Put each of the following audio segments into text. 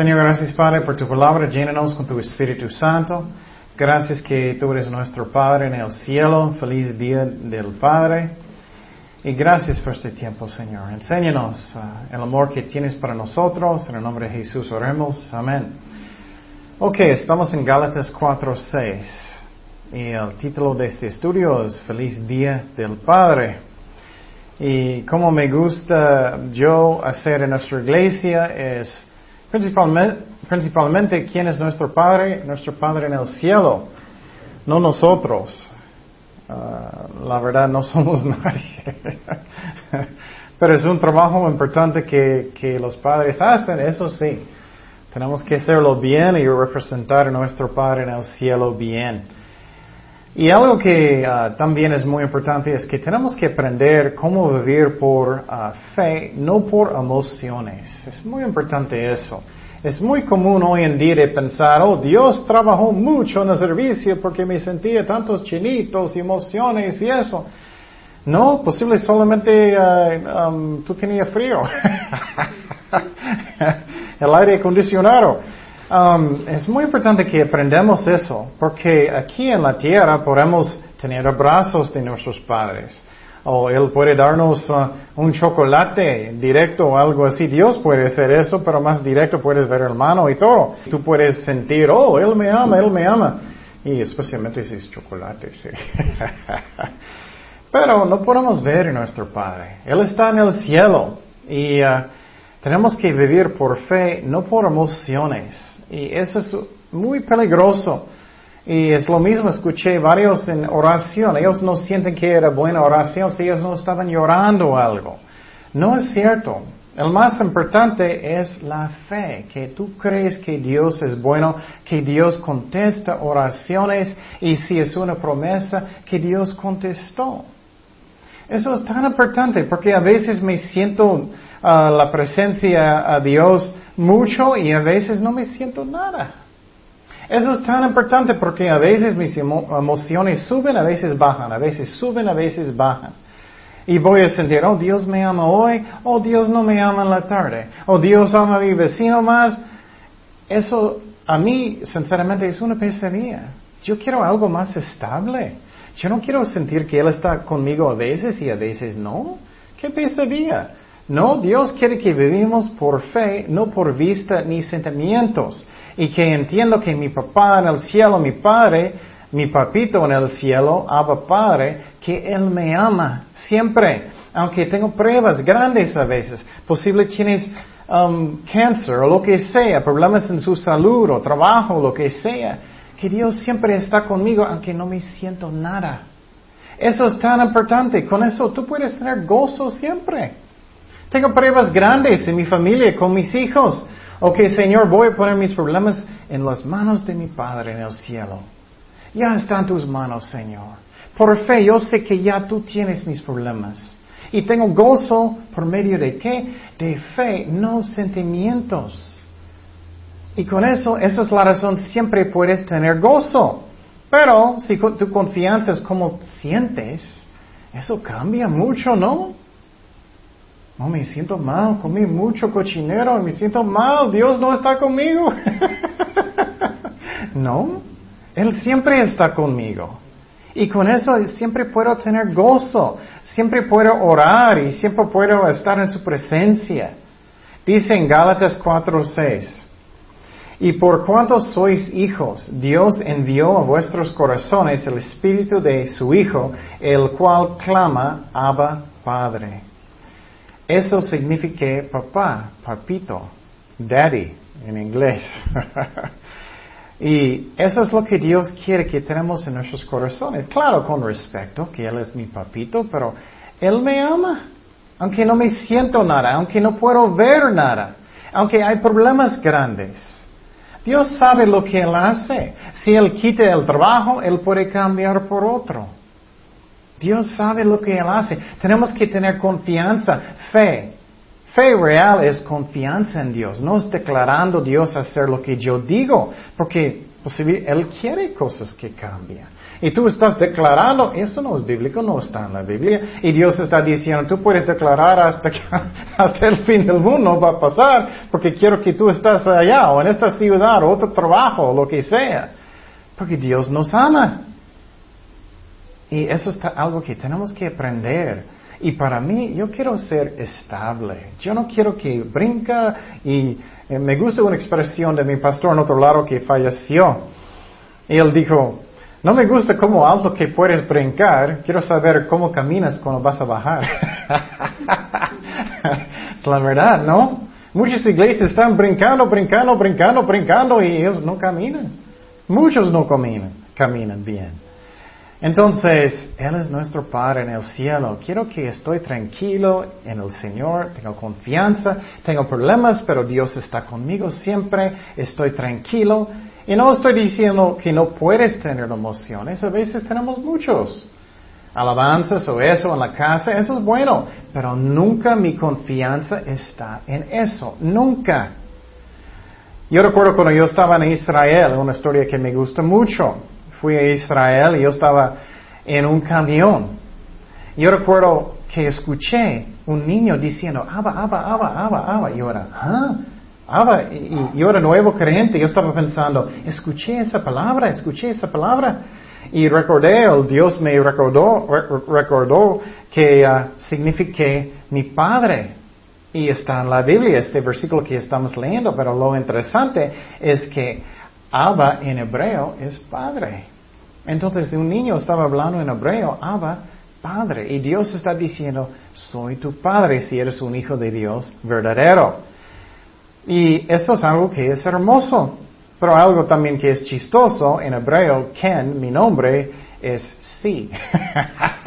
Señor, gracias Padre por tu palabra, llénanos con tu Espíritu Santo. Gracias que tú eres nuestro Padre en el cielo. Feliz día del Padre. Y gracias por este tiempo, Señor. Enséñanos uh, el amor que tienes para nosotros. En el nombre de Jesús oremos. Amén. Ok, estamos en Gálatas 4.6. Y el título de este estudio es Feliz Día del Padre. Y como me gusta yo hacer en nuestra iglesia es principalmente, principalmente quién es nuestro Padre, nuestro Padre en el cielo, no nosotros. Uh, la verdad no somos nadie. Pero es un trabajo importante que, que los padres hacen, eso sí. Tenemos que hacerlo bien y representar a nuestro Padre en el cielo bien. Y algo que uh, también es muy importante es que tenemos que aprender cómo vivir por uh, fe, no por emociones. Es muy importante eso. Es muy común hoy en día de pensar, oh, Dios trabajó mucho en el servicio porque me sentía tantos chinitos emociones y eso. No, posible solamente uh, um, tú tenías frío. El aire acondicionado. Um, es muy importante que aprendamos eso, porque aquí en la tierra podemos tener abrazos de nuestros padres. O Él puede darnos uh, un chocolate directo o algo así. Dios puede hacer eso, pero más directo puedes ver hermano y todo. Tú puedes sentir, oh, Él me ama, Él me ama. Y especialmente si es chocolate, sí. pero no podemos ver a nuestro Padre. Él está en el cielo. Y uh, tenemos que vivir por fe, no por emociones. Y eso es muy peligroso. Y es lo mismo, escuché varios en oración. Ellos no sienten que era buena oración si ellos no estaban llorando algo. No es cierto. El más importante es la fe, que tú crees que Dios es bueno, que Dios contesta oraciones y si es una promesa, que Dios contestó. Eso es tan importante porque a veces me siento ah, la presencia a Dios mucho y a veces no me siento nada. Eso es tan importante porque a veces mis emociones suben, a veces bajan, a veces suben, a veces bajan. Y voy a sentir, oh Dios me ama hoy, oh Dios no me ama en la tarde, oh Dios ama a mi vecino más. Eso a mí, sinceramente, es una pesadilla. Yo quiero algo más estable. Yo no quiero sentir que Él está conmigo a veces y a veces no. ¿Qué pesadilla? No, Dios quiere que vivimos por fe, no por vista ni sentimientos. Y que entiendo que mi papá en el cielo, mi padre, mi papito en el cielo, Abba Padre, que Él me ama siempre. Aunque tengo pruebas grandes a veces. Posible tienes um, cáncer o lo que sea, problemas en su salud o trabajo, lo que sea. Que Dios siempre está conmigo aunque no me siento nada. Eso es tan importante. Con eso tú puedes tener gozo siempre. Tengo pruebas grandes en mi familia, con mis hijos. Ok, Señor, voy a poner mis problemas en las manos de mi Padre en el cielo. Ya están tus manos, Señor. Por fe, yo sé que ya tú tienes mis problemas. Y tengo gozo por medio de qué? De fe, no sentimientos. Y con eso, esa es la razón, siempre puedes tener gozo. Pero si tu confianza es como sientes, eso cambia mucho, ¿no? No, me siento mal, comí mucho cochinero, me siento mal, Dios no está conmigo. no, Él siempre está conmigo. Y con eso siempre puedo tener gozo, siempre puedo orar y siempre puedo estar en su presencia. Dice en Gálatas 4:6, y por cuanto sois hijos, Dios envió a vuestros corazones el espíritu de su Hijo, el cual clama, Abba Padre. Eso significa papá, papito, daddy en inglés. y eso es lo que Dios quiere que tenemos en nuestros corazones. Claro, con respeto, que Él es mi papito, pero Él me ama. Aunque no me siento nada, aunque no puedo ver nada, aunque hay problemas grandes. Dios sabe lo que Él hace. Si Él quita el trabajo, Él puede cambiar por otro. Dios sabe lo que Él hace. Tenemos que tener confianza, fe. Fe real es confianza en Dios. No es declarando Dios hacer lo que yo digo, porque Él quiere cosas que cambian. Y tú estás declarando, esto no es bíblico, no está en la Biblia. Y Dios está diciendo, tú puedes declarar hasta, que, hasta el fin del mundo va a pasar, porque quiero que tú estás allá, o en esta ciudad, o otro trabajo, o lo que sea. Porque Dios nos ama. Y eso es algo que tenemos que aprender. Y para mí, yo quiero ser estable. Yo no quiero que brinca y eh, me gusta una expresión de mi pastor en otro lado que falleció. Y él dijo, no me gusta cómo alto que puedes brincar, quiero saber cómo caminas cuando vas a bajar. es la verdad, ¿no? Muchas iglesias están brincando, brincando, brincando, brincando y ellos no caminan. Muchos no caminan, caminan bien. Entonces, Él es nuestro Padre en el cielo. Quiero que estoy tranquilo en el Señor, tengo confianza, tengo problemas, pero Dios está conmigo siempre, estoy tranquilo. Y no estoy diciendo que no puedes tener emociones, a veces tenemos muchos. Alabanzas o eso en la casa, eso es bueno, pero nunca mi confianza está en eso, nunca. Yo recuerdo cuando yo estaba en Israel, una historia que me gusta mucho fui a Israel y yo estaba en un camión. Yo recuerdo que escuché un niño diciendo, Abba, Abba, Abba, Abba, Abba. Y yo era, ¿ah? Abba. Y yo era nuevo creyente. Yo estaba pensando, escuché esa palabra, escuché esa palabra. Y recordé, Dios me recordó, recordó que uh, mi padre. Y está en la Biblia este versículo que estamos leyendo, pero lo interesante es que Abba en hebreo es padre. Entonces un niño estaba hablando en hebreo, Abba, padre. Y Dios está diciendo, soy tu padre si eres un hijo de Dios verdadero. Y eso es algo que es hermoso. Pero algo también que es chistoso, en hebreo, Ken, mi nombre, es sí.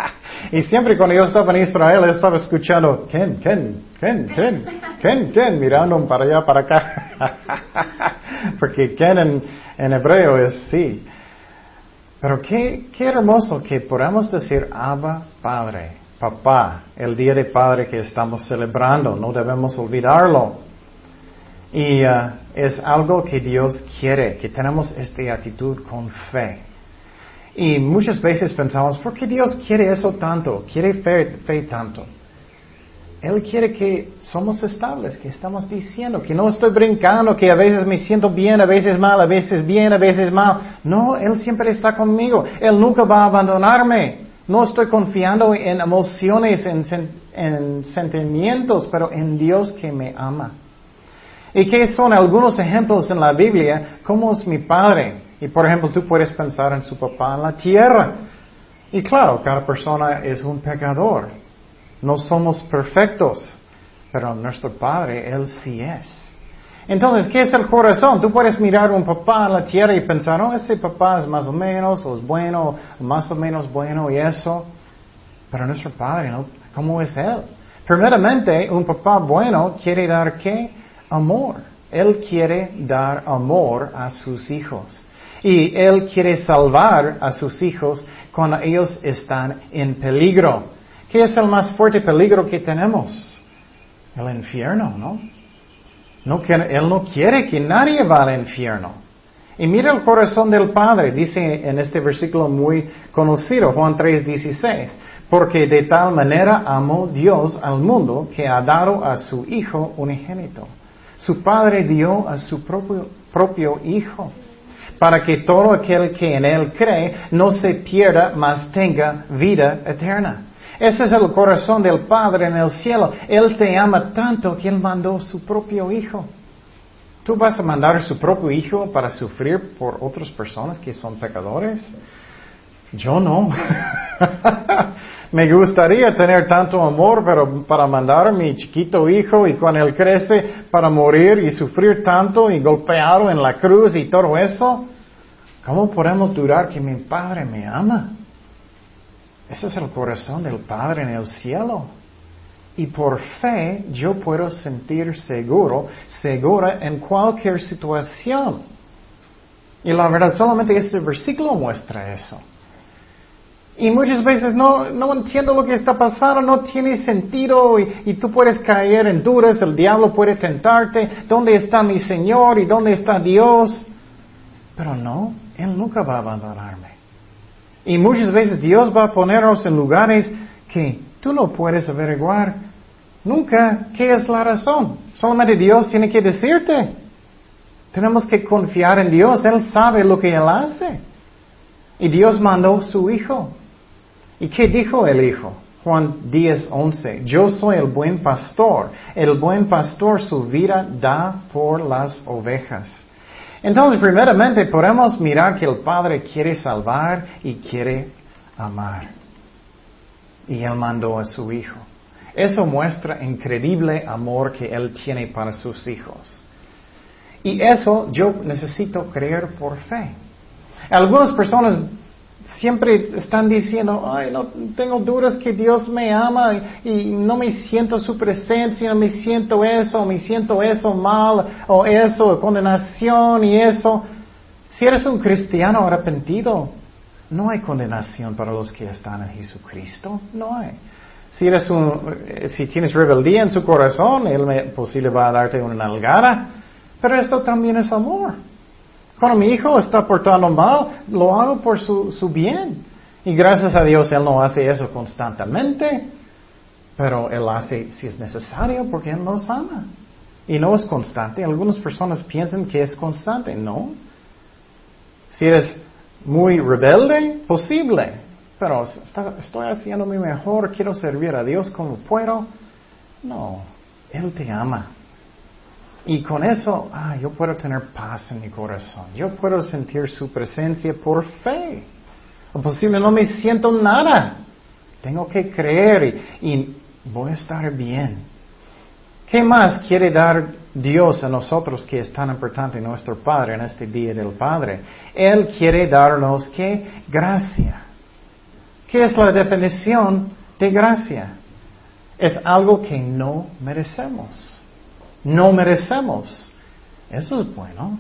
y siempre cuando yo estaba en Israel, estaba escuchando Ken, Ken, Ken, Ken, Ken, Ken, mirando para allá, para acá. Porque Ken en, hebreo es sí. Pero qué, qué hermoso que podamos decir Abba Padre, Papá, el Día de Padre que estamos celebrando, no debemos olvidarlo. Y uh, es algo que Dios quiere, que tenemos esta actitud con fe. Y muchas veces pensamos, ¿por qué Dios quiere eso tanto? Quiere fe, tanto. Él quiere que somos estables, que estamos diciendo, que no estoy brincando, que a veces me siento bien, a veces mal, a veces bien, a veces mal. No, Él siempre está conmigo. Él nunca va a abandonarme. No estoy confiando en emociones, en, en sentimientos, pero en Dios que me ama. ¿Y qué son algunos ejemplos en la Biblia? ¿Cómo es mi Padre? Y por ejemplo, tú puedes pensar en su papá en la tierra. Y claro, cada persona es un pecador. No somos perfectos, pero nuestro Padre, Él sí es. Entonces, ¿qué es el corazón? Tú puedes mirar a un papá en la tierra y pensar, oh, ese papá es más o menos, o es bueno, o más o menos bueno y eso. Pero nuestro Padre, ¿cómo es Él? Primeramente, un papá bueno quiere dar qué? Amor. Él quiere dar amor a sus hijos. Y Él quiere salvar a sus hijos cuando ellos están en peligro. ¿Qué es el más fuerte peligro que tenemos? El infierno, ¿no? él no quiere que nadie vaya al infierno. Y mira el corazón del Padre, dice en este versículo muy conocido, Juan 3:16, porque de tal manera amó Dios al mundo que ha dado a su Hijo unigénito. Su Padre dio a su propio Hijo para que todo aquel que en Él cree no se pierda, mas tenga vida eterna. Ese es el corazón del Padre en el cielo. Él te ama tanto que Él mandó su propio Hijo. ¿Tú vas a mandar a su propio Hijo para sufrir por otras personas que son pecadores? Yo no. Me gustaría tener tanto amor, pero para mandar a mi chiquito hijo y cuando él crece para morir y sufrir tanto y golpeado en la cruz y todo eso, ¿Cómo podemos dudar que mi Padre me ama? Ese es el corazón del Padre en el cielo. Y por fe yo puedo sentir seguro, segura en cualquier situación. Y la verdad, solamente este versículo muestra eso. Y muchas veces no, no entiendo lo que está pasando, no tiene sentido y, y, tú puedes caer en dudas, el diablo puede tentarte, ¿dónde está mi Señor y dónde está Dios? Pero no, Él nunca va a abandonarme. Y muchas veces Dios va a ponernos en lugares que tú no puedes averiguar nunca qué es la razón. Solamente Dios tiene que decirte. Tenemos que confiar en Dios. Él sabe lo que Él hace. Y Dios mandó su Hijo. ¿Y qué dijo el Hijo? Juan 10, 11. Yo soy el buen pastor. El buen pastor su vida da por las ovejas. Entonces, primeramente, podemos mirar que el Padre quiere salvar y quiere amar. Y Él mandó a su Hijo. Eso muestra increíble amor que Él tiene para sus hijos. Y eso yo necesito creer por fe. Algunas personas siempre están diciendo, ay, no tengo dudas que Dios me ama y, no me siento su presencia, no me siento eso, me siento eso mal, o eso, condenación y eso. Si eres un cristiano arrepentido, no hay condenación para los que están en Jesucristo, no hay. Si, eres un, eh, si tienes rebeldía en su corazón, Él me, posible va a darte una nalgada, pero eso también es amor. Cuando mi hijo está portando mal, lo hago por su, su bien. Y gracias a Dios Él no hace eso constantemente, pero Él hace si es necesario porque Él nos ama. Y no es constante. Algunas personas piensan que es constante. No. Si eres muy rebelde, posible. Pero estoy haciendo mi mejor, quiero servir a Dios como puedo. No, Él te ama. Y con eso, ah, yo puedo tener paz en mi corazón. Yo puedo sentir su presencia por fe. O posible no me siento nada. Tengo que creer y, y voy a estar bien. ¿Qué más quiere dar Dios a nosotros que es tan importante nuestro Padre en este día del Padre? Él quiere darnos qué? Gracia. ¿Qué es la definición de gracia? Es algo que no merecemos no merecemos. Eso es bueno.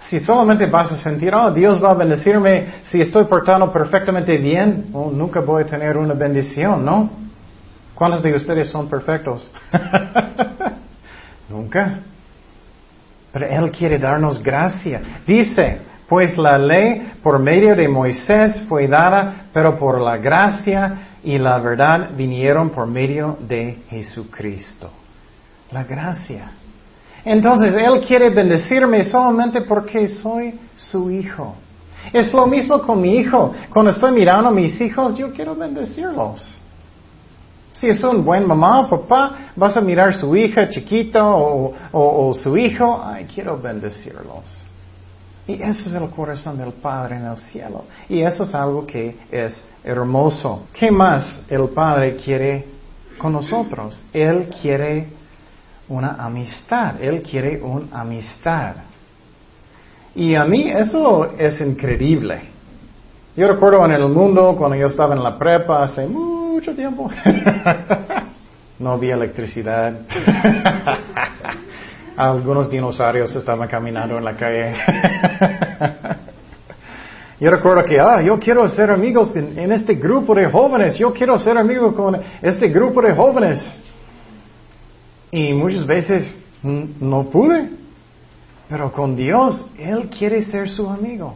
Si solamente vas a sentir, oh, Dios va a bendecirme si estoy portando perfectamente bien, oh, nunca voy a tener una bendición, ¿no? ¿Cuántos de ustedes son perfectos? nunca. Pero Él quiere darnos gracia. Dice, pues la ley por medio de Moisés fue dada, pero por la gracia y la verdad vinieron por medio de Jesucristo la gracia. Entonces, Él quiere bendecirme solamente porque soy su hijo. Es lo mismo con mi hijo. Cuando estoy mirando a mis hijos, yo quiero bendecirlos. Si es un buen mamá o papá, vas a mirar su hija chiquita o, o su hijo, ay, quiero bendecirlos. Y ese es el corazón del Padre en el cielo. Y eso es algo que es hermoso. ¿Qué más el Padre quiere con nosotros? Él quiere una amistad. Él quiere una amistad. Y a mí eso es increíble. Yo recuerdo en el mundo, cuando yo estaba en la prepa hace mucho tiempo, no había electricidad. Algunos dinosaurios estaban caminando en la calle. yo recuerdo que, ah, yo quiero ser amigos en, este grupo de jóvenes, yo quiero ser amigo con este grupo de jóvenes. Y muchas veces no pude. Pero con Dios, Él quiere ser su amigo.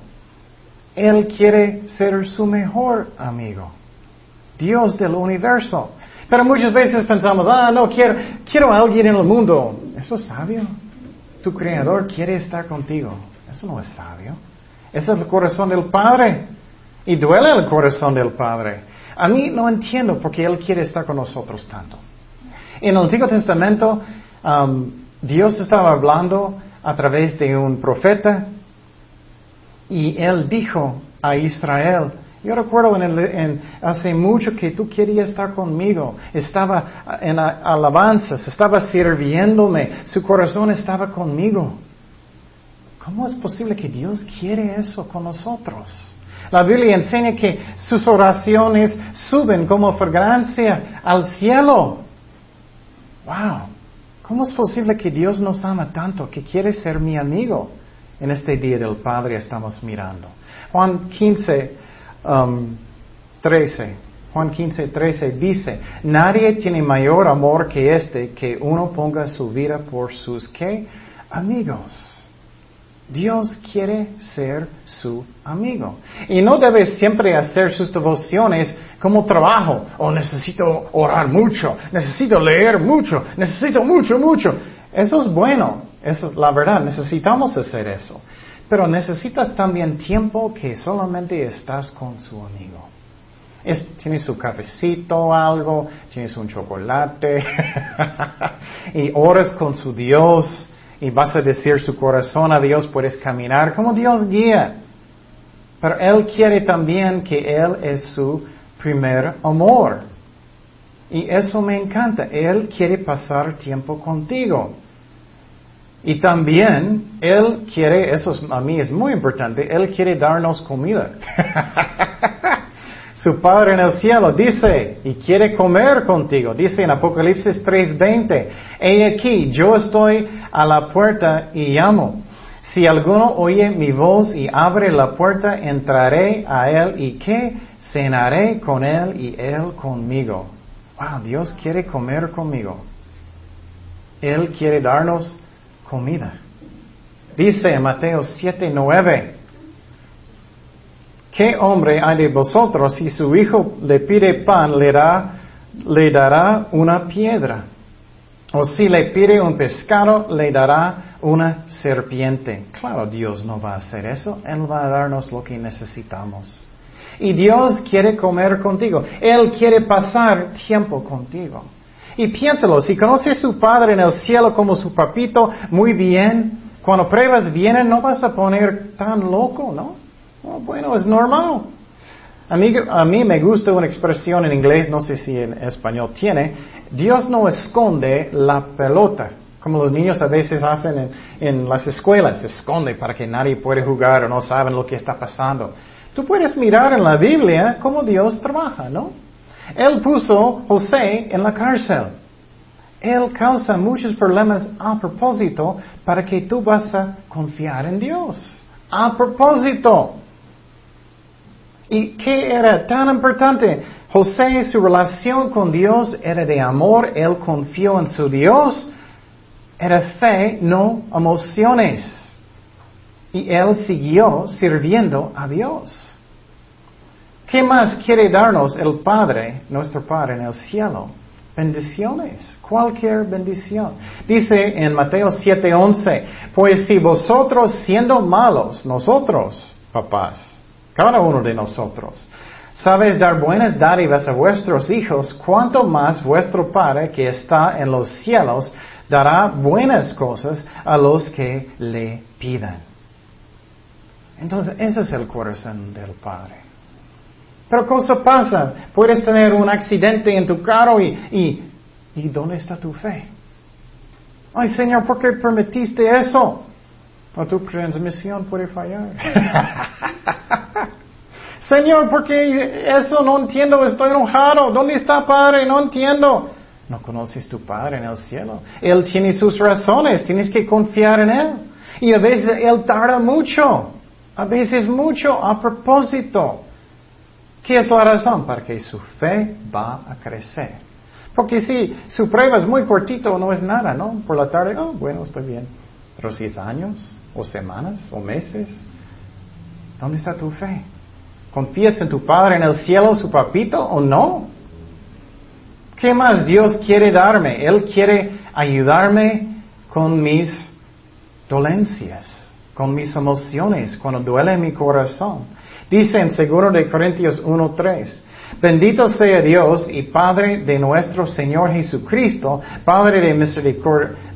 Él quiere ser su mejor amigo. Dios del universo. Pero muchas veces pensamos, ah, no, quiero, quiero a alguien en el mundo. ¿Eso es sabio? Tu creador quiere estar contigo. Eso no es sabio. Ese es el corazón del Padre. Y duele el corazón del Padre. A mí no entiendo por qué Él quiere estar con nosotros tanto. En el Antiguo Testamento, um, Dios estaba hablando a través de un profeta y él dijo a Israel, yo recuerdo en, hace mucho que tú querías estar conmigo, estaba en alabanzas, estaba sirviéndome, su corazón estaba conmigo. ¿Cómo es posible que Dios quiere eso con nosotros? La Biblia enseña que sus oraciones suben como fragancia al cielo. Wow, ¿cómo es posible que Dios nos ama tanto, que quiere ser mi amigo? En este día del Padre estamos mirando. Juan 15, 13. Um, Juan 15, 13 dice, nadie tiene mayor amor que este, que uno ponga su vida por sus ¿qué? amigos. Dios quiere ser su amigo. Y no debes siempre hacer sus devociones como trabajo. O oh, necesito orar mucho, necesito leer mucho, necesito mucho, mucho. Eso es bueno, eso es la verdad, necesitamos hacer eso. Pero necesitas también tiempo que solamente estás con su amigo. tienes su cafecito algo, tienes un chocolate y oras con su Dios y vas a decir su corazón a Dios, puedes caminar como Dios guía. Pero Él quiere también que Él es su primer amor. Y eso me encanta. Él quiere pasar tiempo contigo. Y también Él quiere, eso a mí es muy importante, Él quiere darnos comida. Su Padre en el cielo dice, y quiere comer contigo. Dice en Apocalipsis 3:20, he aquí, yo estoy a la puerta y llamo. Si alguno oye mi voz y abre la puerta, entraré a él y que cenaré con él y él conmigo. Wow, Dios quiere comer conmigo. Él quiere darnos comida. Dice en Mateo 7:9, ¿Qué hombre hay de vosotros si su hijo le pide pan, le, le dará una piedra? O si le pide un pescado, le dará una serpiente. Claro, Dios no va a hacer eso. Él va a darnos lo que necesitamos. Y Dios quiere comer contigo. Él quiere pasar tiempo contigo. Y piénsalo, si conoces a su Padre en el cielo como su papito, muy bien, cuando pruebas vienen no vas a poner tan loco, ¿no? Bueno, es normal. A mí, a mí me gusta una expresión en inglés, no sé si en español tiene, Dios no esconde la pelota, como los niños a veces hacen en, en las escuelas, se esconde para que nadie puede jugar o no saben lo que está pasando. Tú puedes mirar en la Biblia cómo Dios trabaja, ¿no? Él puso José en la cárcel. Él causa muchos problemas a propósito para que tú vas a confiar en Dios. A propósito. ¿Y qué era tan importante? José, su relación con Dios era de amor, él confió en su Dios, era fe, no emociones. Y él siguió sirviendo a Dios. ¿Qué más quiere darnos el Padre, nuestro Padre en el cielo? Bendiciones, cualquier bendición. Dice en Mateo 7:11, pues si vosotros siendo malos, nosotros, papás, cada uno de nosotros. Sabes dar buenas dádivas a vuestros hijos, cuanto más vuestro Padre que está en los cielos dará buenas cosas a los que le pidan. Entonces, ese es el corazón del Padre. Pero cosa pasa, puedes tener un accidente en tu carro y, y, ¿y dónde está tu fe? Ay, Señor, ¿por qué permitiste eso? O tu transmisión puede fallar. Señor, porque eso no entiendo, estoy enojado. ¿Dónde está Padre? No entiendo. No conoces tu Padre en el cielo. Él tiene sus razones, tienes que confiar en Él. Y a veces Él tarda mucho, a veces mucho a propósito. ¿Qué es la razón? Para que su fe va a crecer. Porque si su prueba es muy cortito, no es nada, ¿no? Por la tarde, oh, bueno, estoy bien. Pero si es años, o semanas, o meses, ¿dónde está tu fe? ¿Confías en tu Padre en el cielo, su papito, o no? ¿Qué más Dios quiere darme? Él quiere ayudarme con mis dolencias, con mis emociones, cuando duele mi corazón. Dice en 2 de Corintios 1.3, Bendito sea Dios y Padre de nuestro Señor Jesucristo, Padre de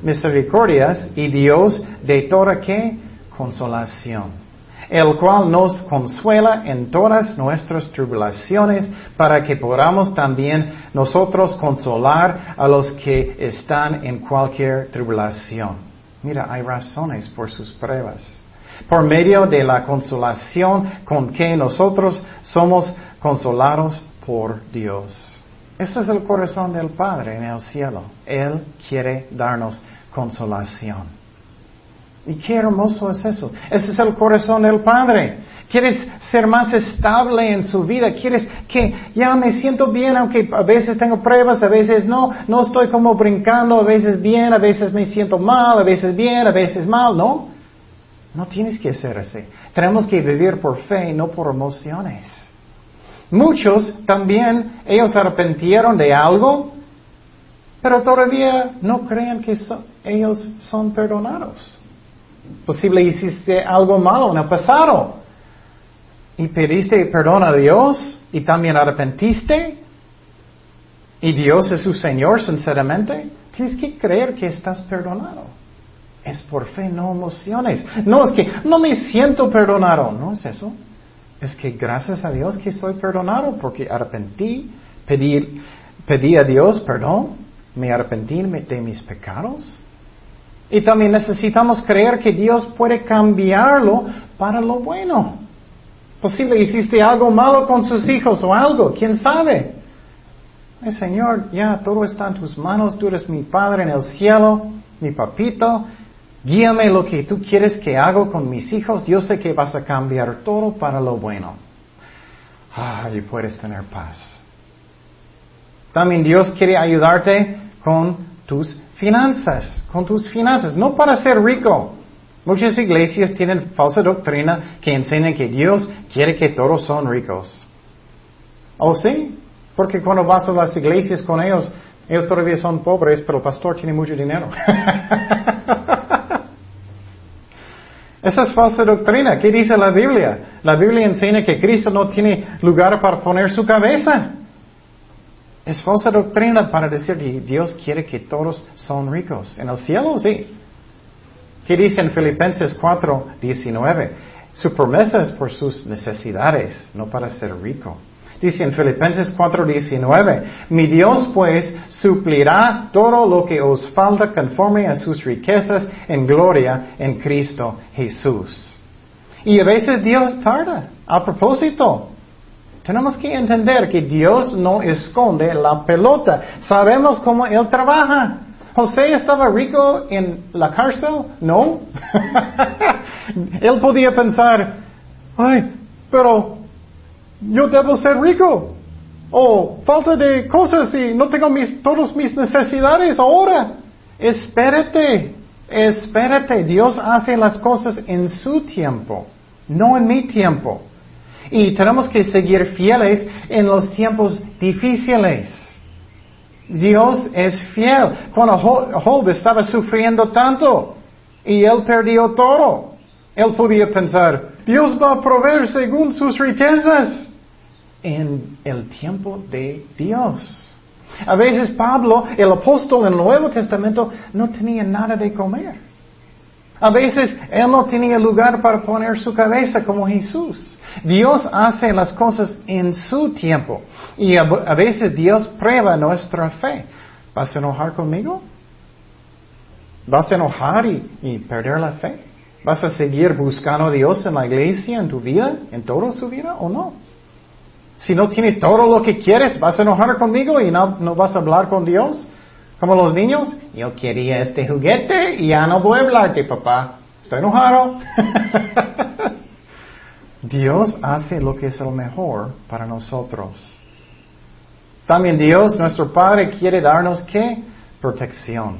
misericordias y Dios de toda qué? Consolación el cual nos consuela en todas nuestras tribulaciones, para que podamos también nosotros consolar a los que están en cualquier tribulación. Mira, hay razones por sus pruebas. Por medio de la consolación con que nosotros somos consolados por Dios. Ese es el corazón del Padre en el cielo. Él quiere darnos consolación. Y qué hermoso es eso. Ese es el corazón del Padre. Quieres ser más estable en su vida. Quieres que ya me siento bien, aunque a veces tengo pruebas, a veces no. No estoy como brincando, a veces bien, a veces me siento mal, a veces bien, a veces mal, ¿no? No tienes que ser así. Tenemos que vivir por fe, no por emociones. Muchos también, ellos arrepentieron de algo, pero todavía no creen que ellos son perdonados. Posible hiciste algo malo en el pasado y pediste perdón a Dios y también arrepentiste y Dios es su Señor sinceramente, tienes que creer que estás perdonado. Es por fe, no emociones. No es que no me siento perdonado, no es eso. Es que gracias a Dios que soy perdonado porque arrepentí, pedí, pedí a Dios perdón, me arrepentí de mis pecados. Y también necesitamos creer que Dios puede cambiarlo para lo bueno. Posible hiciste algo malo con sus hijos o algo, quién sabe. Señor, ya todo está en tus manos, tú eres mi Padre en el cielo, mi papito, guíame lo que tú quieres que haga con mis hijos, yo sé que vas a cambiar todo para lo bueno. Ah, y puedes tener paz. También Dios quiere ayudarte con tus finanzas, con tus finanzas, no para ser rico. Muchas iglesias tienen falsa doctrina que enseñan que Dios quiere que todos son ricos. ¿Oh sí? Porque cuando vas a las iglesias con ellos, ellos todavía son pobres, pero el pastor tiene mucho dinero. Esa es falsa doctrina. ¿Qué dice la Biblia? La Biblia enseña que Cristo no tiene lugar para poner su cabeza. Es falsa doctrina para decir que Dios quiere que todos son ricos. En el cielo, sí. ¿Qué dice en Filipenses 4, 19? Su promesa es por sus necesidades, no para ser rico. Dice en Filipenses 4:19, mi Dios pues suplirá todo lo que os falta conforme a sus riquezas en gloria en Cristo Jesús. Y a veces Dios tarda, a propósito. Tenemos que entender que Dios no esconde la pelota. Sabemos cómo Él trabaja. José estaba rico en la cárcel? No. Él podía pensar, ay, pero yo debo ser rico. O falta de cosas y no tengo mis, todas mis necesidades ahora. Espérate, espérate. Dios hace las cosas en su tiempo, no en mi tiempo. Y tenemos que seguir fieles en los tiempos difíciles. Dios es fiel. Cuando Job estaba sufriendo tanto y él perdió todo, él podía pensar, Dios va a proveer según sus riquezas en el tiempo de Dios. A veces Pablo, el apóstol en el Nuevo Testamento, no tenía nada de comer. A veces él no tenía lugar para poner su cabeza como Jesús. Dios hace las cosas en su tiempo. Y a, veces Dios prueba nuestra fe. ¿Vas a enojar conmigo? ¿Vas a enojar y, y, perder la fe? ¿Vas a seguir buscando a Dios en la iglesia, en tu vida, en toda su vida o no? Si no tienes todo lo que quieres, ¿vas a enojar conmigo y no, no vas a hablar con Dios? Como los niños, yo quería este juguete y ya no voy a hablarte, papá. Estoy enojado. Dios hace lo que es el mejor para nosotros. También Dios, nuestro Padre, quiere darnos qué? Protección.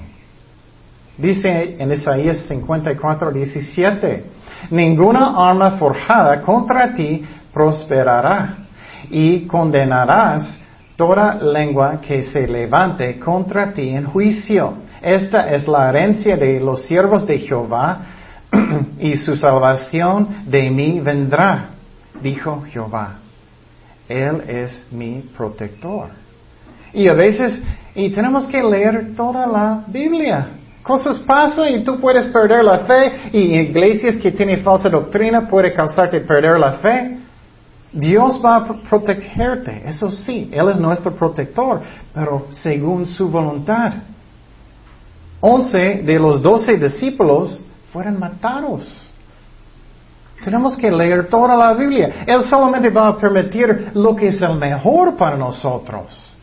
Dice en Isaías 54, 17, ninguna arma forjada contra ti prosperará y condenarás toda lengua que se levante contra ti en juicio. Esta es la herencia de los siervos de Jehová y su salvación de mí vendrá, dijo Jehová. Él es mi protector. Y a veces, y tenemos que leer toda la Biblia. Cosas pasan y tú puedes perder la fe y iglesias que tienen falsa doctrina puede causarte perder la fe. Dios va a protegerte, eso sí, Él es nuestro protector, pero según su voluntad. Once de los doce discípulos fueron matados. Tenemos que leer toda la Biblia. Él solamente va a permitir lo que es el mejor para nosotros.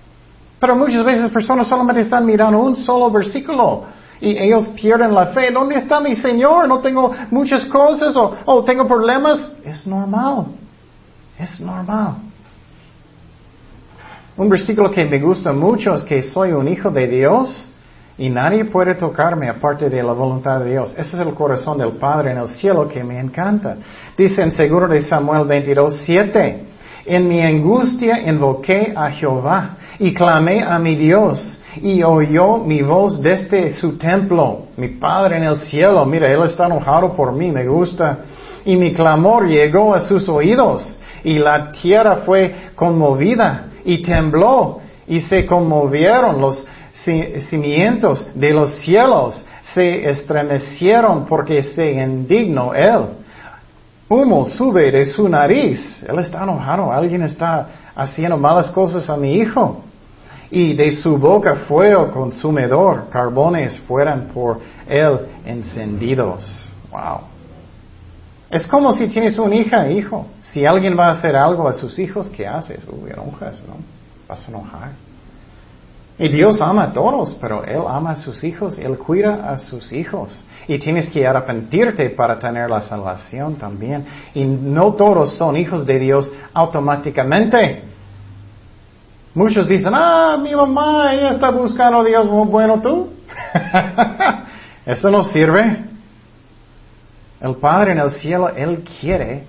Pero muchas veces personas solamente están mirando un solo versículo y ellos pierden la fe. ¿Dónde está mi Señor? No tengo muchas cosas o, o tengo problemas. Es normal. Es normal. Un versículo que me gusta mucho es que soy un hijo de Dios y nadie puede tocarme aparte de la voluntad de Dios. Ese es el corazón del Padre en el cielo que me encanta. Dice en seguro de Samuel 22, 7, en mi angustia invoqué a Jehová y clamé a mi Dios y oyó mi voz desde su templo. Mi Padre en el cielo, mira, Él está enojado por mí, me gusta. Y mi clamor llegó a sus oídos y la tierra fue conmovida y tembló y se conmovieron los cimientos de los cielos, se estremecieron porque se indignó Él. Humo sube de su nariz. Él está enojado. Alguien está haciendo malas cosas a mi hijo y de su boca fuego consumidor, carbones fueran por él encendidos. Wow. Es como si tienes una hija, hijo. Si alguien va a hacer algo a sus hijos, ¿qué haces? Uy, enojas, ¿no? Vas a enojar. Y Dios ama a todos, pero Él ama a sus hijos, Él cuida a sus hijos. Y tienes que arrepentirte para tener la salvación también. Y no todos son hijos de Dios automáticamente. Muchos dicen, ah, mi mamá, ella está buscando a Dios, bueno tú. Eso no sirve. El Padre en el cielo, Él quiere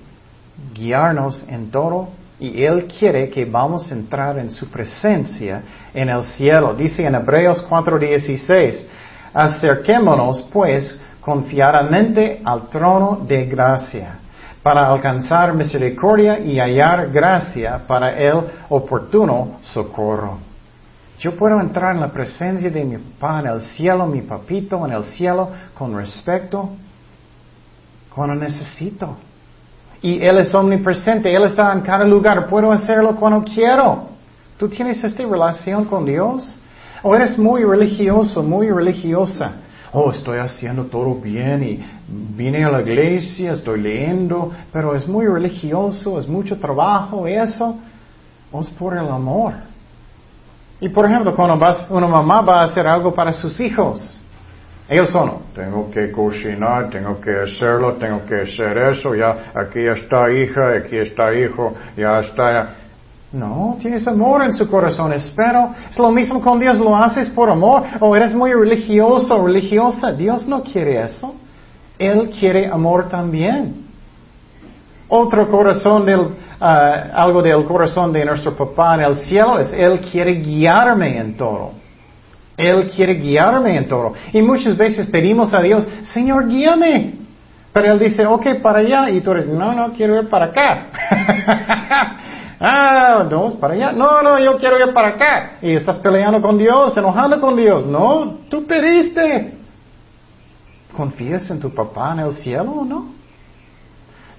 guiarnos en todo y Él quiere que vamos a entrar en su presencia en el cielo. Dice en Hebreos 4:16, acerquémonos pues confiadamente al trono de gracia para alcanzar misericordia y hallar gracia para el oportuno socorro. Yo puedo entrar en la presencia de mi papá en el cielo, mi papito en el cielo, con respeto, cuando necesito. Y Él es omnipresente, Él está en cada lugar, puedo hacerlo cuando quiero. ¿Tú tienes esta relación con Dios? ¿O eres muy religioso, muy religiosa? oh, estoy haciendo todo bien y vine a la iglesia, estoy leyendo, pero es muy religioso, es mucho trabajo, eso, es por el amor. Y por ejemplo, cuando vas, una mamá va a hacer algo para sus hijos, ellos son, tengo que cocinar, tengo que hacerlo, tengo que hacer eso, ya aquí está hija, aquí está hijo, ya está no, tienes amor en su corazón, espero. Es lo mismo con Dios, lo haces por amor o eres muy religioso, religiosa. Dios no quiere eso. Él quiere amor también. Otro corazón del, ah, algo del corazón de nuestro papá en el cielo es Él quiere guiarme en todo. Él quiere guiarme en todo. Y muchas veces pedimos a Dios, Señor, guíame. Pero Él dice, ok, para allá. Y tú eres, no, no, quiero ir para acá. Ah, no, para allá. No, no, yo quiero ir para acá. Y estás peleando con Dios, enojando con Dios. No, tú pediste. ¿Confías en tu papá en el cielo o no?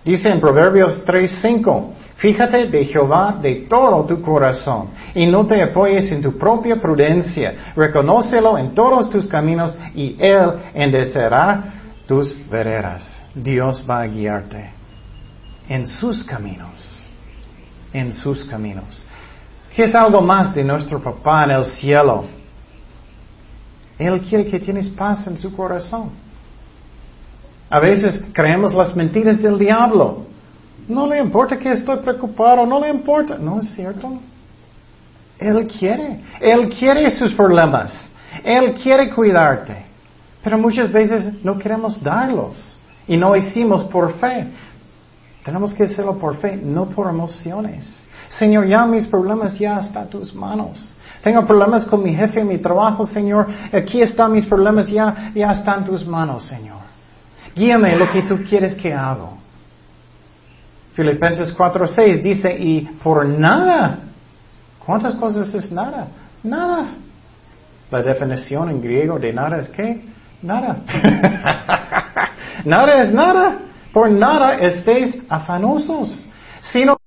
Dice en Proverbios 3:5, fíjate de Jehová de todo tu corazón y no te apoyes en tu propia prudencia. Reconócelo en todos tus caminos y Él endecerá tus veredas. Dios va a guiarte en sus caminos en sus caminos. ¿Qué es algo más de nuestro papá en el cielo? Él quiere que tienes paz en su corazón. A veces creemos las mentiras del diablo. No le importa que estoy preocupado, no le importa. No es cierto. Él quiere. Él quiere sus problemas. Él quiere cuidarte. Pero muchas veces no queremos darlos. Y no hicimos por fe. Tenemos que hacerlo por fe, no por emociones. Señor, ya mis problemas ya están en tus manos. Tengo problemas con mi jefe, mi trabajo, Señor. Aquí están mis problemas, ya, ya están en tus manos, Señor. Guíame lo que tú quieres que haga. Filipenses 4:6 dice, y por nada. ¿Cuántas cosas es nada? Nada. La definición en griego de nada es qué? Nada. nada es nada. Por nada estéis afanosos, sino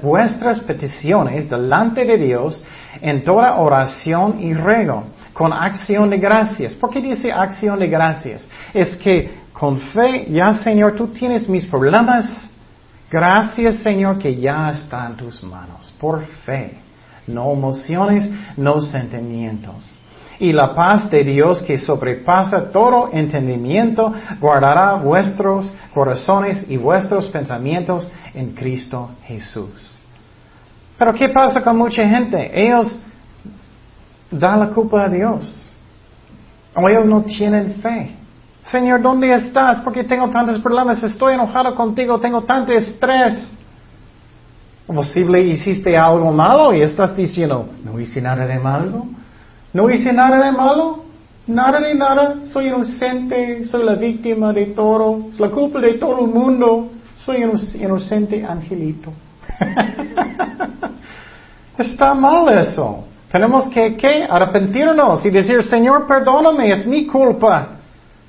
vuestras peticiones delante de Dios en toda oración y ruego, con acción de gracias. ¿Por qué dice acción de gracias? Es que con fe, ya Señor, tú tienes mis problemas. Gracias Señor que ya están en tus manos, por fe, no emociones, no sentimientos. Y la paz de Dios que sobrepasa todo entendimiento guardará vuestros corazones y vuestros pensamientos en Cristo Jesús. Pero ¿qué pasa con mucha gente? Ellos dan la culpa a Dios. O ellos no tienen fe. Señor, ¿dónde estás? Porque tengo tantos problemas, estoy enojado contigo, tengo tanto estrés. Posible hiciste algo malo y estás diciendo, no hice nada de malo, no hice nada de malo, nada de nada, soy inocente, soy la víctima de todo, es la culpa de todo el mundo, soy inocente angelito. Está mal eso. Tenemos que. Arrepentirnos y decir, Señor, perdóname, es mi culpa.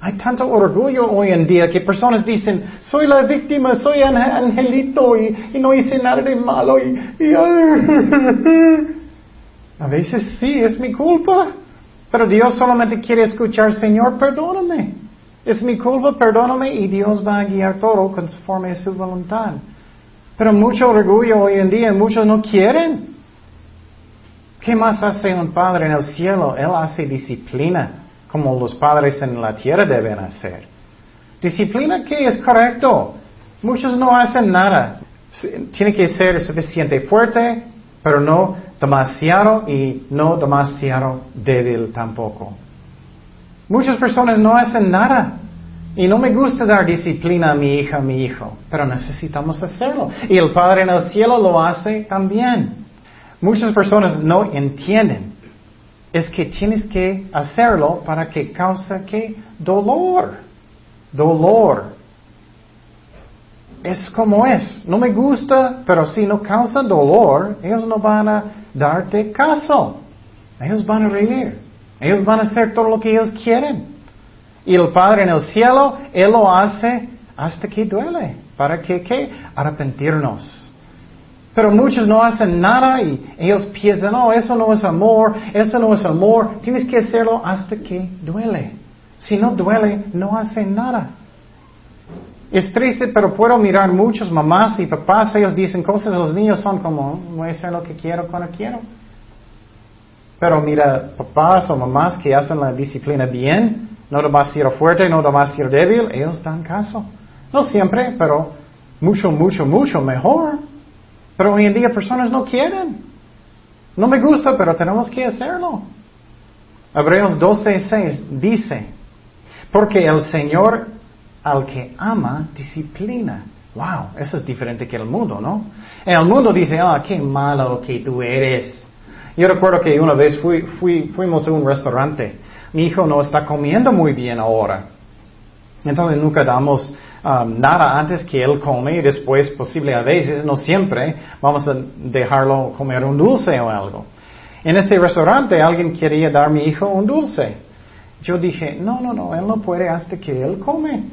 Hay tanto orgullo hoy en día que personas dicen, soy la víctima, soy angelito y, no hice nada de malo. Y, a veces sí, es mi culpa. Pero Dios solamente quiere escuchar, Señor, perdóname. Es mi culpa, perdóname y Dios va a guiar todo conforme a su voluntad. Pero mucho orgullo hoy en día, muchos no quieren. ¿Qué más hace un padre en el cielo? Él hace disciplina como los padres en la tierra deben hacer. Disciplina que es correcto. Muchos no hacen nada. Tiene que ser suficiente fuerte, pero no demasiado y no demasiado débil tampoco. Muchas personas no hacen nada. Y no me gusta dar disciplina a mi hija, a mi hijo, pero necesitamos hacerlo. Y el Padre en el cielo lo hace también. Muchas personas no entienden es que tienes que hacerlo para que cause que dolor. Dolor. Es como es. No me gusta, pero si no causa dolor, ellos no van a darte caso. Ellos van a reír. Ellos van a hacer todo lo que ellos quieren. Y el Padre en el cielo, Él lo hace hasta que duele. ¿Para que qué? Arrepentirnos. Pero muchos no hacen nada y ellos piensan, no, eso no es amor, eso no es amor. Tienes que hacerlo hasta que duele. Si no duele, no hacen nada. Es triste, pero puedo mirar muchos mamás y papás, ellos dicen cosas, los niños son como, voy a hacer lo que quiero cuando quiero. Pero mira, papás o mamás que hacen la disciplina bien, no demasiado fuerte, no demasiado débil, ellos dan caso. No siempre, pero mucho, mucho, mucho mejor. Pero hoy en día personas no quieren. No me gusta, pero tenemos que hacerlo. Hebreos 12:6 dice, porque el Señor al que ama disciplina. Wow, eso es diferente que el mundo, ¿no? El mundo dice, ah, qué malo que tú eres. Yo recuerdo que una vez fui, fuimos a un restaurante. Mi hijo no está comiendo muy bien ahora. Entonces nunca damos Um, nada antes que él come y después posible a veces, no siempre, vamos a dejarlo comer un dulce o algo. En ese restaurante alguien quería dar a mi hijo un dulce. Yo dije, no, no, no, él no puede hasta que él come.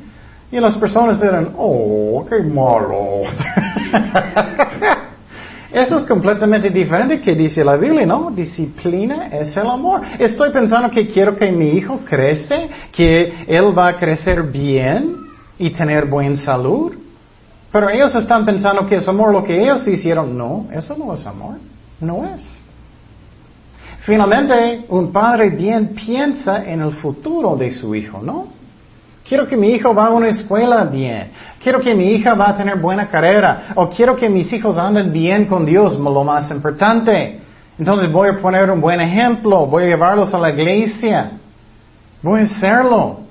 Y las personas eran, oh, qué malo. Eso es completamente diferente que dice la Biblia, ¿no? Disciplina es el amor. Estoy pensando que quiero que mi hijo crece, que él va a crecer bien, y tener buena salud. Pero ellos están pensando que es amor lo que ellos hicieron. No, eso no es amor. No es. Finalmente, un padre bien piensa en el futuro de su hijo, ¿no? Quiero que mi hijo va a una escuela bien. Quiero que mi hija va a tener buena carrera. O quiero que mis hijos anden bien con Dios, lo más importante. Entonces voy a poner un buen ejemplo. Voy a llevarlos a la iglesia. Voy a hacerlo.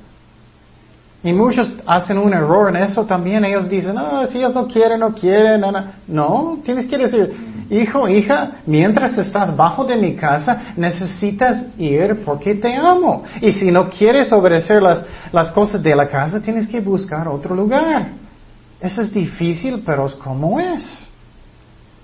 Y muchos hacen un error en eso también. Ellos dicen, no, si ellos no quieren, no quieren. No, no. tienes que decir, hijo, hija, mientras estás bajo de mi casa, necesitas ir porque te amo. Y si no quieres obedecer las, las cosas de la casa, tienes que buscar otro lugar. Eso es difícil, pero es como es.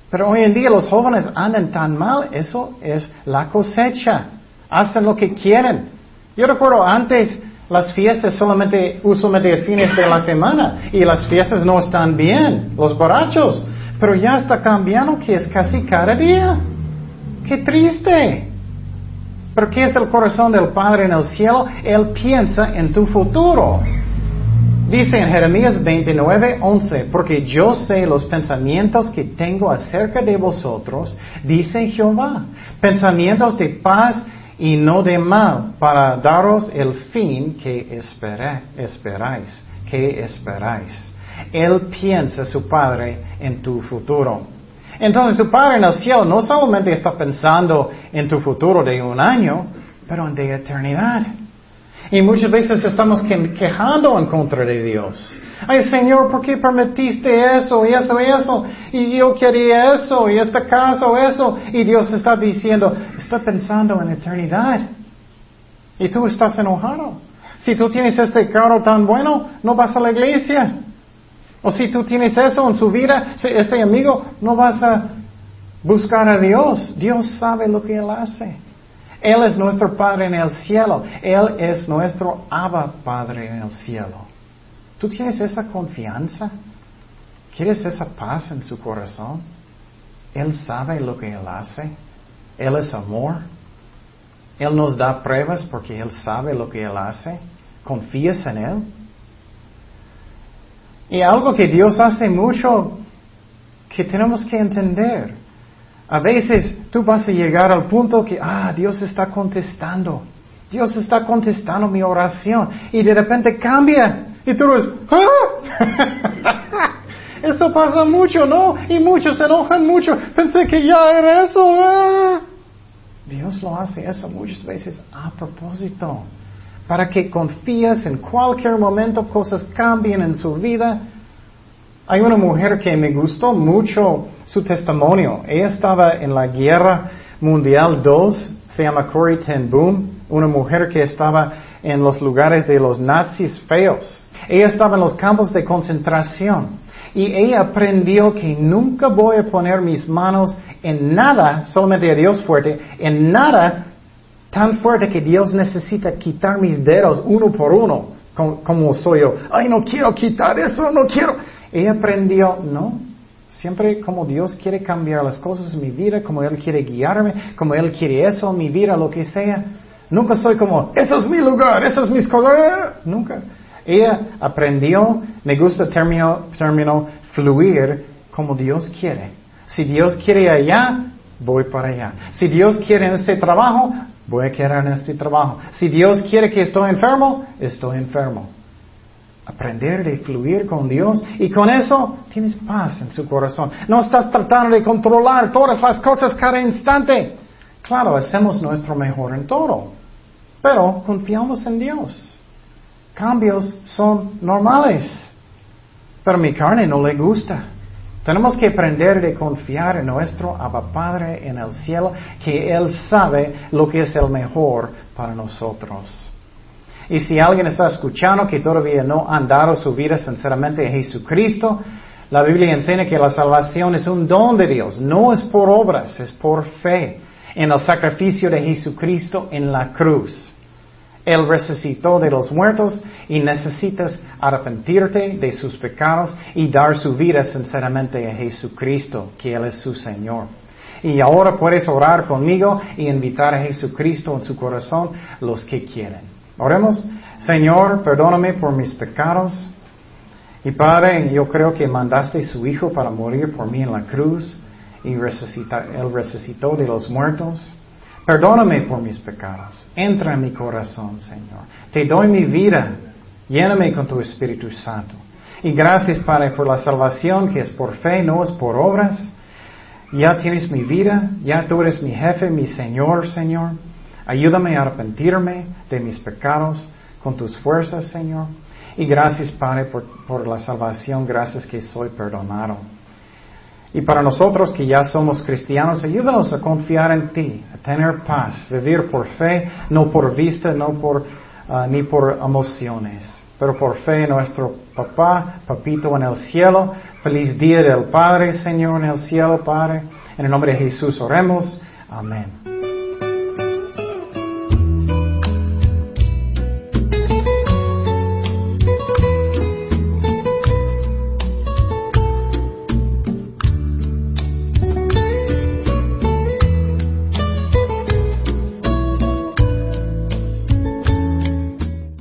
Pero hoy en día los jóvenes andan tan mal, eso es la cosecha. Hacen lo que quieren. Yo recuerdo antes, las fiestas solamente, usualmente fines de la semana y las fiestas no están bien, los borrachos. Pero ya está cambiando que es casi cada día. ¡Qué triste! Pero ¿qué es el corazón del Padre en el cielo? Él piensa en tu futuro. Dice en Jeremías 29, 11, porque yo sé los pensamientos que tengo acerca de vosotros, dice Jehová, pensamientos de paz y no de mal, para daros el fin que esperáis, que esperáis. Él piensa, su Padre, en tu futuro. Entonces tu Padre en el cielo no solamente está pensando en tu futuro de un año, pero en de eternidad. Y muchas veces estamos quejando en contra de Dios. Ay Señor, ¿por qué permitiste eso y eso y eso? Y yo quería eso y este caso eso. Y Dios está diciendo, estoy pensando en eternidad. Y tú estás enojado. Si tú tienes este carro tan bueno, no vas a la iglesia. O si tú tienes eso en su vida, ese amigo, no vas a buscar a Dios. Dios sabe lo que Él hace. Él es nuestro Padre en el cielo. Él es nuestro Abba Padre en el cielo. ¿Tú tienes esa confianza? ¿Quieres esa paz en su corazón? Él sabe lo que Él hace. Él es amor. Él nos da pruebas porque Él sabe lo que Él hace. ¿Confías en Él? Y algo que Dios hace mucho que tenemos que entender. A veces tú vas a llegar al punto que, ah, Dios está contestando. Dios está contestando mi oración. Y de repente cambia. Y tú eres, ¡ah! Eso pasa mucho, ¿no? Y muchos se enojan mucho. Pensé que ya era eso. ¡ah! Dios lo hace eso muchas veces a propósito para que confíes en cualquier momento cosas cambien en su vida. Hay una mujer que me gustó mucho su testimonio. Ella estaba en la Guerra Mundial II, se llama Corrie ten Boom, una mujer que estaba en los lugares de los nazis feos. Ella estaba en los campos de concentración y ella aprendió que nunca voy a poner mis manos en nada, solamente a Dios fuerte, en nada tan fuerte que Dios necesita quitar mis dedos uno por uno, como, soy yo. Ay, no quiero quitar eso, no quiero. Ella aprendió, no, siempre como Dios quiere cambiar las cosas en mi vida, como Él quiere guiarme, como Él quiere eso en mi vida, lo que sea. Nunca soy como, eso es mi lugar, eso es mis colores. Nunca. Ella aprendió, me gusta término, término fluir como Dios quiere. Si Dios quiere allá, voy para allá. Si Dios quiere en ese trabajo, Voy a quedar en este trabajo. Si Dios quiere que estoy enfermo, estoy enfermo. Aprender de fluir con Dios y con eso tienes paz en su corazón. No estás tratando de controlar todas las cosas cada instante. Claro, hacemos nuestro mejor en todo, pero confiamos en Dios. Cambios son normales, pero mi carne no le gusta. Tenemos que aprender de confiar en nuestro Abba Padre en el cielo, que Él sabe lo que es el mejor para nosotros. Y si alguien está escuchando que todavía no han dado su vida sinceramente a Jesucristo, la Biblia enseña que la salvación es un don de Dios, no es por obras, es por fe en el sacrificio de Jesucristo en la cruz. Él resucitó de los muertos y necesitas arrepentirte de sus pecados y dar su vida sinceramente a Jesucristo, que Él es su Señor. Y ahora puedes orar conmigo y invitar a Jesucristo en su corazón los que quieren. Oremos, Señor, perdóname por mis pecados. Y Padre, yo creo que mandaste a su Hijo para morir por mí en la cruz y Él resucitó de los muertos. Perdóname por mis pecados. Entra en mi corazón, Señor. Te doy mi vida. Lléname con tu Espíritu Santo. Y gracias, Padre, por la salvación que es por fe, no es por obras. Ya tienes mi vida, ya tú eres mi jefe, mi Señor, Señor. Ayúdame a arrepentirme de mis pecados con tus fuerzas, Señor. Y gracias, Padre, por, por la salvación, gracias que soy perdonado. Y para nosotros que ya somos cristianos, ayúdanos a confiar en ti, a tener paz, vivir por fe, no por vista, no por, ah, ni por emociones, pero por fe nuestro papá, papito en el cielo. Feliz día del Padre, Señor, en el cielo, Padre. En el nombre de Jesús oremos. Amén.